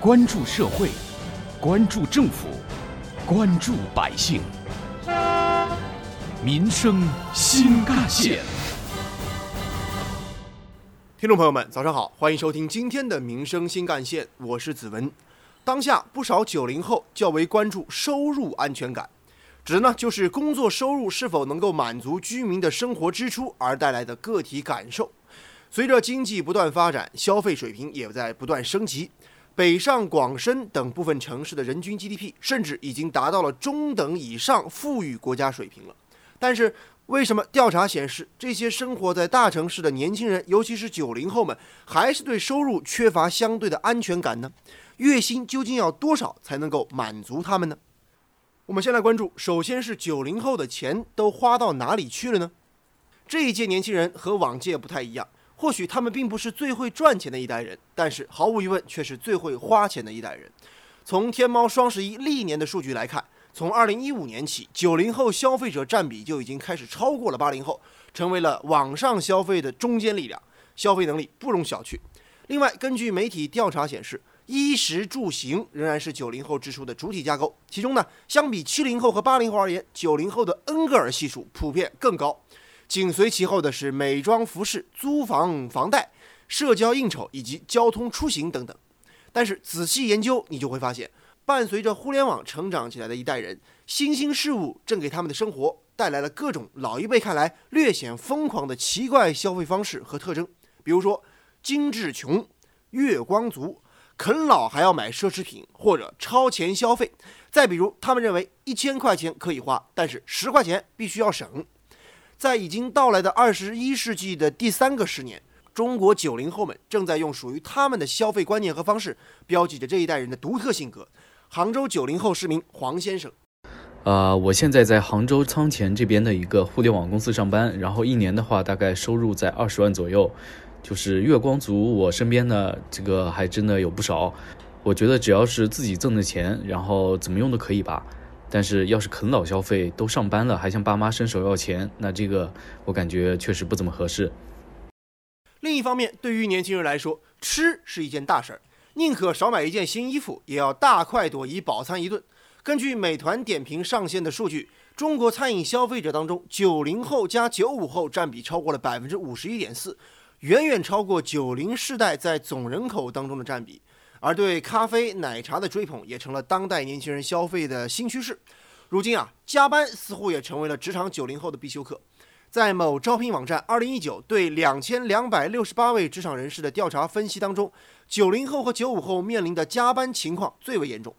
关注社会，关注政府，关注百姓，民生新干线。听众朋友们，早上好，欢迎收听今天的《民生新干线》，我是子文。当下不少九零后较为关注收入安全感，指的呢就是工作收入是否能够满足居民的生活支出而带来的个体感受。随着经济不断发展，消费水平也在不断升级。北上广深等部分城市的人均 GDP 甚至已经达到了中等以上富裕国家水平了。但是，为什么调查显示这些生活在大城市的年轻人，尤其是九零后们，还是对收入缺乏相对的安全感呢？月薪究竟要多少才能够满足他们呢？我们先来关注，首先是九零后的钱都花到哪里去了呢？这一届年轻人和往届不太一样。或许他们并不是最会赚钱的一代人，但是毫无疑问却是最会花钱的一代人。从天猫双十一历年的数据来看，从2015年起，九零后消费者占比就已经开始超过了八零后，成为了网上消费的中坚力量，消费能力不容小觑。另外，根据媒体调查显示，衣食住行仍然是九零后支出的主体架构，其中呢，相比七零后和八零后而言，九零后的恩格尔系数普遍更高。紧随其后的是美妆、服饰、租房、房贷、社交应酬以及交通出行等等。但是仔细研究，你就会发现，伴随着互联网成长起来的一代人，新兴事物正给他们的生活带来了各种老一辈看来略显疯狂的奇怪消费方式和特征。比如说，精致穷、月光族、啃老还要买奢侈品或者超前消费。再比如，他们认为一千块钱可以花，但是十块钱必须要省。在已经到来的二十一世纪的第三个十年，中国九零后们正在用属于他们的消费观念和方式，标记着这一代人的独特性格。杭州九零后市民黄先生，呃，我现在在杭州仓前这边的一个互联网公司上班，然后一年的话大概收入在二十万左右。就是月光族，我身边的这个还真的有不少。我觉得只要是自己挣的钱，然后怎么用都可以吧。但是，要是啃老消费，都上班了还向爸妈伸手要钱，那这个我感觉确实不怎么合适。另一方面，对于年轻人来说，吃是一件大事儿，宁可少买一件新衣服，也要大快朵颐饱餐一顿。根据美团点评上线的数据，中国餐饮消费者当中，九零后加九五后占比超过了百分之五十一点四，远远超过九零世代在总人口当中的占比。而对咖啡、奶茶的追捧也成了当代年轻人消费的新趋势。如今啊，加班似乎也成为了职场九零后的必修课。在某招聘网站二零一九对两千两百六十八位职场人士的调查分析当中，九零后和九五后面临的加班情况最为严重。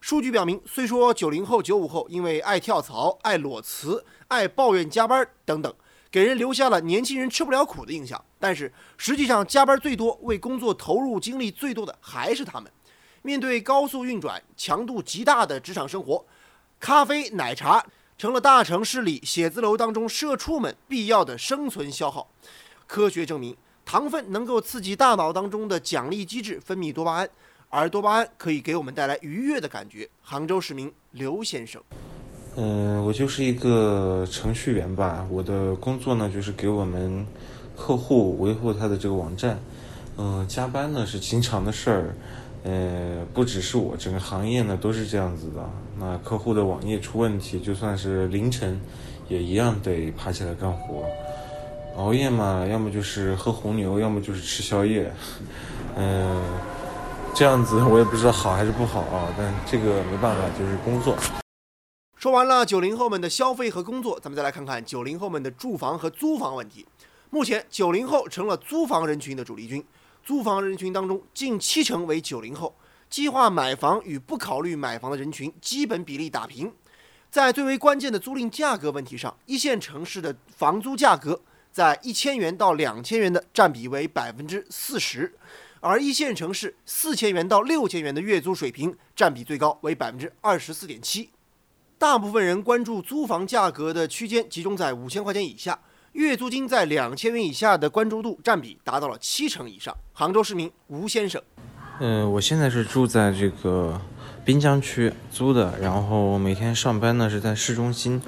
数据表明，虽说九零后、九五后因为爱跳槽、爱裸辞、爱抱怨加班等等。给人留下了年轻人吃不了苦的印象，但是实际上加班最多、为工作投入精力最多的还是他们。面对高速运转、强度极大的职场生活，咖啡、奶茶成了大城市里写字楼当中社畜们必要的生存消耗。科学证明，糖分能够刺激大脑当中的奖励机制分泌多巴胺，而多巴胺可以给我们带来愉悦的感觉。杭州市民刘先生。嗯，我就是一个程序员吧。我的工作呢，就是给我们客户维护他的这个网站。嗯，加班呢是经常的事儿。呃，不只是我，整个行业呢都是这样子的。那客户的网页出问题，就算是凌晨，也一样得爬起来干活。熬夜嘛，要么就是喝红牛，要么就是吃宵夜。嗯，这样子我也不知道好还是不好啊。但这个没办法，就是工作。说完了九零后们的消费和工作，咱们再来看看九零后们的住房和租房问题。目前，九零后成了租房人群的主力军，租房人群当中近七成为九零后，计划买房与不考虑买房的人群基本比例打平。在最为关键的租赁价格问题上，一线城市的房租价格在一千元到两千元的占比为百分之四十，而一线城市四千元到六千元的月租水平占比最高为百分之二十四点七。大部分人关注租房价格的区间集中在五千块钱以下，月租金在两千元以下的关注度占比达到了七成以上。杭州市民吴先生，嗯，我现在是住在这个滨江区租的，然后每天上班呢是在市中心，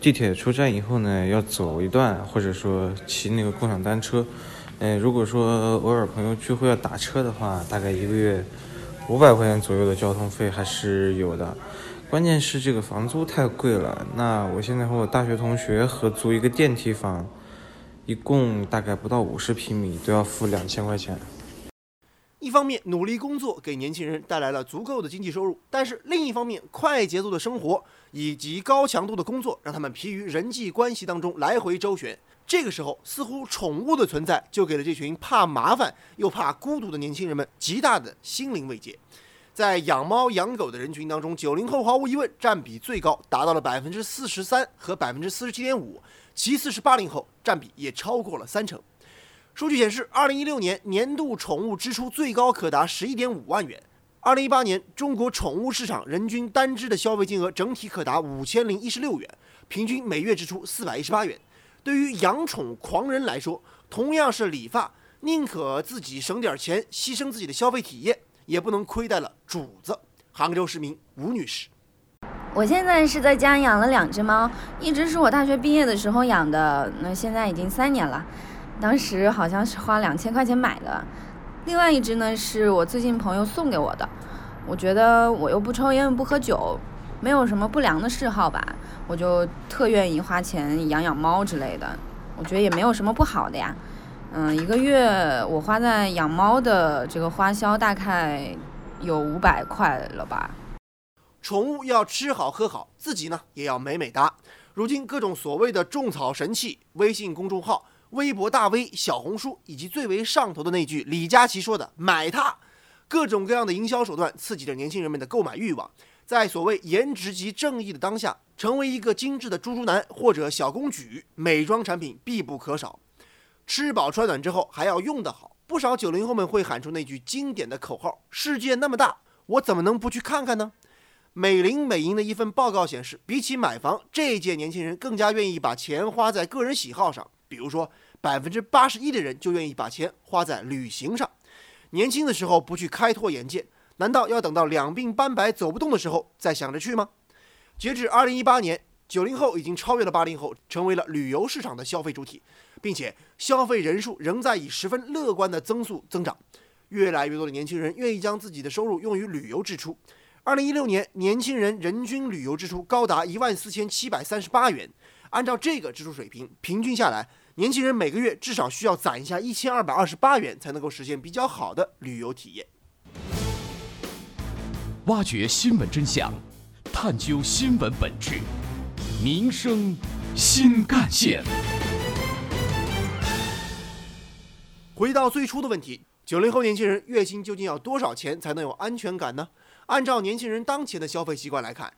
地铁出站以后呢要走一段，或者说骑那个共享单车。嗯，如果说偶尔朋友聚会要打车的话，大概一个月五百块钱左右的交通费还是有的。关键是这个房租太贵了。那我现在和我大学同学合租一个电梯房，一共大概不到五十平米，都要付两千块钱。一方面，努力工作给年轻人带来了足够的经济收入；但是另一方面，快节奏的生活以及高强度的工作，让他们疲于人际关系当中来回周旋。这个时候，似乎宠物的存在就给了这群怕麻烦又怕孤独的年轻人们极大的心灵慰藉。在养猫养狗的人群当中，九零后毫无疑问占比最高，达到了百分之四十三和百分之四十七点五，其次是八零后，占比也超过了三成。数据显示，二零一六年年度宠物支出最高可达十一点五万元。二零一八年，中国宠物市场人均单只的消费金额整体可达五千零一十六元，平均每月支出四百一十八元。对于养宠狂人来说，同样是理发，宁可自己省点钱，牺牲自己的消费体验，也不能亏待了主子。杭州市民吴女士，我现在是在家养了两只猫，一只是我大学毕业的时候养的，那现在已经三年了。当时好像是花两千块钱买的，另外一只呢是我最近朋友送给我的。我觉得我又不抽烟不喝酒，没有什么不良的嗜好吧，我就特愿意花钱养养猫之类的。我觉得也没有什么不好的呀。嗯，一个月我花在养猫的这个花销大概有五百块了吧。宠物要吃好喝好，自己呢也要美美哒。如今各种所谓的种草神器，微信公众号。微博大 V、小红书以及最为上头的那句李佳琦说的“买它”，各种各样的营销手段刺激着年轻人们的购买欲望。在所谓颜值即正义的当下，成为一个精致的猪猪男或者小公举，美妆产品必不可少。吃饱穿暖之后还要用得好，不少九零后们会喊出那句经典的口号：“世界那么大，我怎么能不去看看呢？”美林美银的一份报告显示，比起买房，这一届年轻人更加愿意把钱花在个人喜好上。比如说，百分之八十一的人就愿意把钱花在旅行上。年轻的时候不去开拓眼界，难道要等到两鬓斑白走不动的时候再想着去吗？截至二零一八年，九零后已经超越了八零后，成为了旅游市场的消费主体，并且消费人数仍在以十分乐观的增速增长。越来越多的年轻人愿意将自己的收入用于旅游支出。二零一六年，年轻人人均旅游支出高达一万四千七百三十八元。按照这个支出水平，平均下来。年轻人每个月至少需要攒下一千二百二十八元，才能够实现比较好的旅游体验。挖掘新闻真相，探究新闻本质，民生新干线。回到最初的问题：九零后年轻人月薪究竟要多少钱才能有安全感呢？按照年轻人当前的消费习惯来看，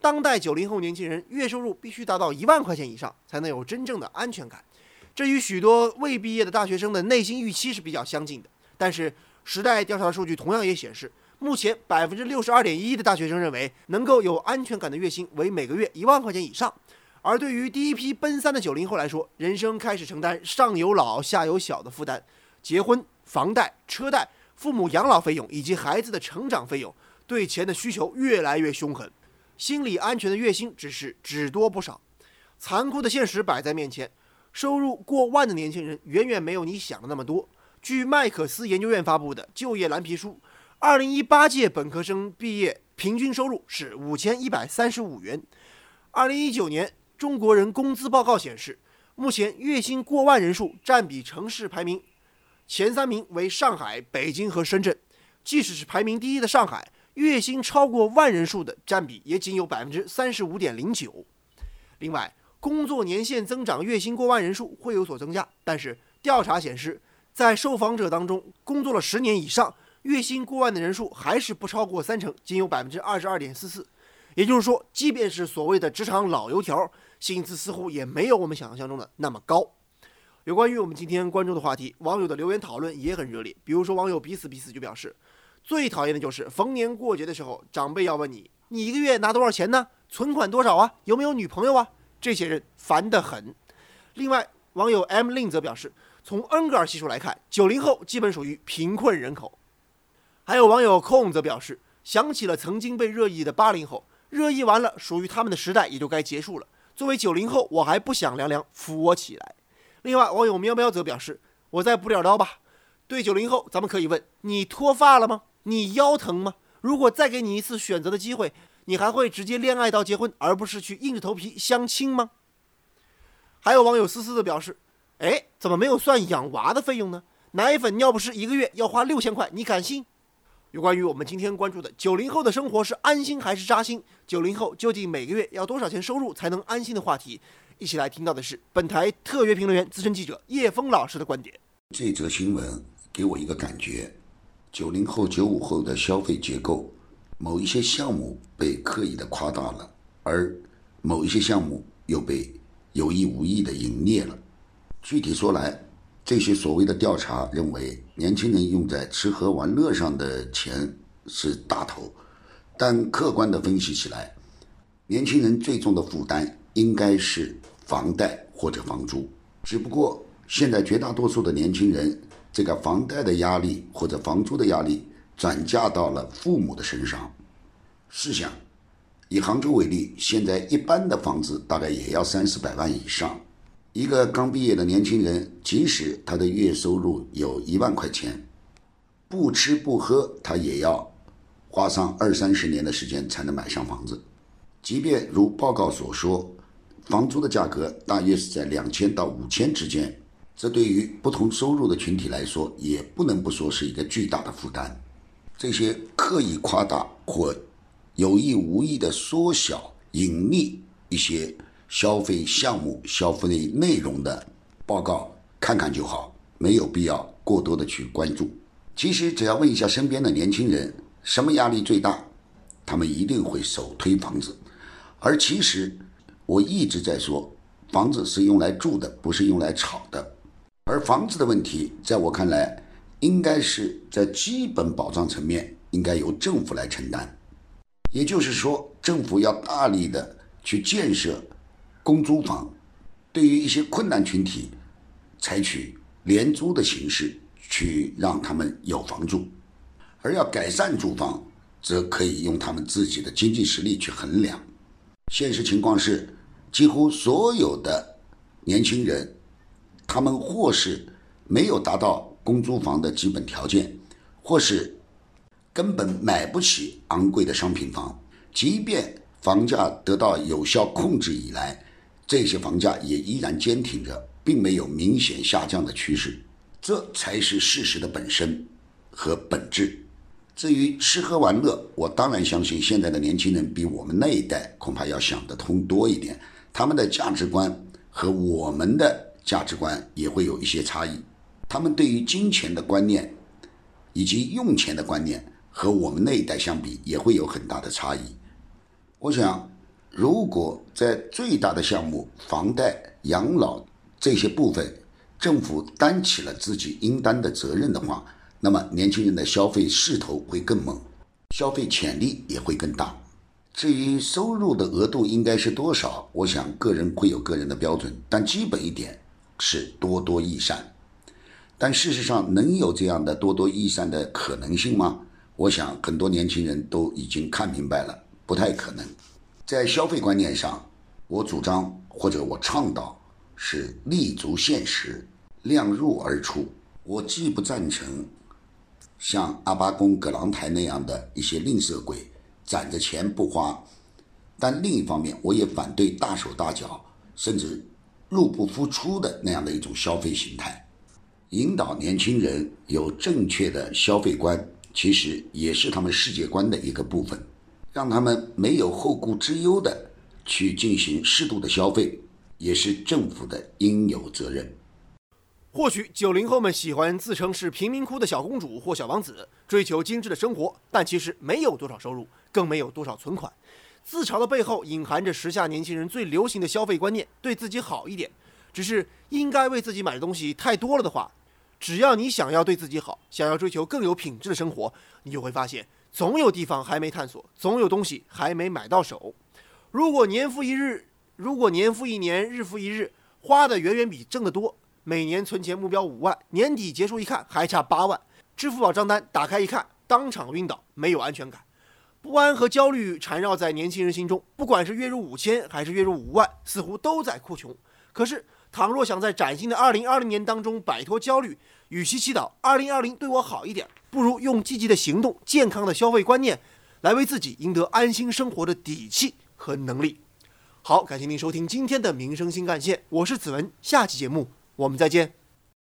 当代九零后年轻人月收入必须达到一万块钱以上，才能有真正的安全感。这与许多未毕业的大学生的内心预期是比较相近的，但是时代调查数据同样也显示，目前百分之六十二点一的大学生认为能够有安全感的月薪为每个月一万块钱以上。而对于第一批奔三的九零后来说，人生开始承担上有老下有小的负担，结婚、房贷、车贷、父母养老费用以及孩子的成长费用，对钱的需求越来越凶狠，心理安全的月薪只是只多不少。残酷的现实摆在面前。收入过万的年轻人远远没有你想的那么多。据麦克斯研究院发布的就业蓝皮书，二零一八届本科生毕业平均收入是五千一百三十五元。二零一九年中国人工资报告显示，目前月薪过万人数占比城市排名前三名为上海、北京和深圳。即使是排名第一的上海，月薪超过万人数的占比也仅有百分之三十五点零九。另外，工作年限增长，月薪过万人数会有所增加，但是调查显示，在受访者当中，工作了十年以上，月薪过万的人数还是不超过三成，仅有百分之二十二点四四。也就是说，即便是所谓的职场老油条，薪资似乎也没有我们想象中的那么高。有关于我们今天关注的话题，网友的留言讨论也很热烈。比如说，网友彼此彼此就表示，最讨厌的就是逢年过节的时候，长辈要问你，你一个月拿多少钱呢？存款多少啊？有没有女朋友啊？这些人烦得很。另外，网友 M 令则表示，从恩格尔系数来看，九零后基本属于贫困人口。还有网友空则表示，想起了曾经被热议的八零后，热议完了，属于他们的时代也就该结束了。作为九零后，我还不想凉凉扶我起来。另外，网友喵喵则表示，我再补点刀吧。对九零后，咱们可以问：你脱发了吗？你腰疼吗？如果再给你一次选择的机会，你还会直接恋爱到结婚，而不是去硬着头皮相亲吗？还有网友思思的表示：“哎，怎么没有算养娃的费用呢？奶粉、尿不湿一个月要花六千块，你敢信？”有关于我们今天关注的九零后的生活是安心还是扎心？九零后究竟每个月要多少钱收入才能安心的话题，一起来听到的是本台特约评论员、资深记者叶峰老师的观点。这则新闻给我一个感觉：九零后、九五后的消费结构，某一些项目被刻意的夸大了，而某一些项目又被有意无意的隐匿了。具体说来，这些所谓的调查认为，年轻人用在吃喝玩乐上的钱是大头，但客观的分析起来，年轻人最重的负担应该是房贷或者房租。只不过现在绝大多数的年轻人，这个房贷的压力或者房租的压力转嫁到了父母的身上。试想，以杭州为例，现在一般的房子大概也要三四百万以上。一个刚毕业的年轻人，即使他的月收入有一万块钱，不吃不喝，他也要花上二三十年的时间才能买上房子。即便如报告所说，房租的价格大约是在两千到五千之间，这对于不同收入的群体来说，也不能不说是一个巨大的负担。这些刻意夸大或有意无意的缩小、隐匿一些。消费项目、消费内容的报告看看就好，没有必要过多的去关注。其实只要问一下身边的年轻人，什么压力最大，他们一定会首推房子。而其实我一直在说，房子是用来住的，不是用来炒的。而房子的问题，在我看来，应该是在基本保障层面应该由政府来承担。也就是说，政府要大力的去建设。公租房，对于一些困难群体，采取廉租的形式去让他们有房住；而要改善住房，则可以用他们自己的经济实力去衡量。现实情况是，几乎所有的年轻人，他们或是没有达到公租房的基本条件，或是根本买不起昂贵的商品房。即便房价得到有效控制以来，这些房价也依然坚挺着，并没有明显下降的趋势，这才是事实的本身和本质。至于吃喝玩乐，我当然相信现在的年轻人比我们那一代恐怕要想得通多一点，他们的价值观和我们的价值观也会有一些差异，他们对于金钱的观念以及用钱的观念和我们那一代相比也会有很大的差异。我想。如果在最大的项目房贷、养老这些部分，政府担起了自己应担的责任的话，那么年轻人的消费势头会更猛，消费潜力也会更大。至于收入的额度应该是多少，我想个人会有个人的标准，但基本一点是多多益善。但事实上，能有这样的多多益善的可能性吗？我想很多年轻人都已经看明白了，不太可能。在消费观念上，我主张或者我倡导是立足现实，量入而出。我既不赞成像阿巴宫、葛朗台那样的一些吝啬鬼，攒着钱不花，但另一方面，我也反对大手大脚甚至入不敷出的那样的一种消费形态。引导年轻人有正确的消费观，其实也是他们世界观的一个部分。让他们没有后顾之忧的去进行适度的消费，也是政府的应有责任。或许九零后们喜欢自称是贫民窟的小公主或小王子，追求精致的生活，但其实没有多少收入，更没有多少存款。自嘲的背后隐含着时下年轻人最流行的消费观念：对自己好一点。只是应该为自己买的东西太多了的话，只要你想要对自己好，想要追求更有品质的生活，你就会发现。总有地方还没探索，总有东西还没买到手。如果年复一日，如果年复一年，日复一日，花的远远比挣得多。每年存钱目标五万，年底结束一看还差八万，支付宝账单打开一看，当场晕倒，没有安全感，不安和焦虑缠绕在年轻人心中。不管是月入五千还是月入五万，似乎都在哭穷。可是，倘若想在崭新的二零二零年当中摆脱焦虑，与其祈祷二零二零对我好一点。不如用积极的行动、健康的消费观念，来为自己赢得安心生活的底气和能力。好，感谢您收听今天的民生新干线，我是子文，下期节目我们再见。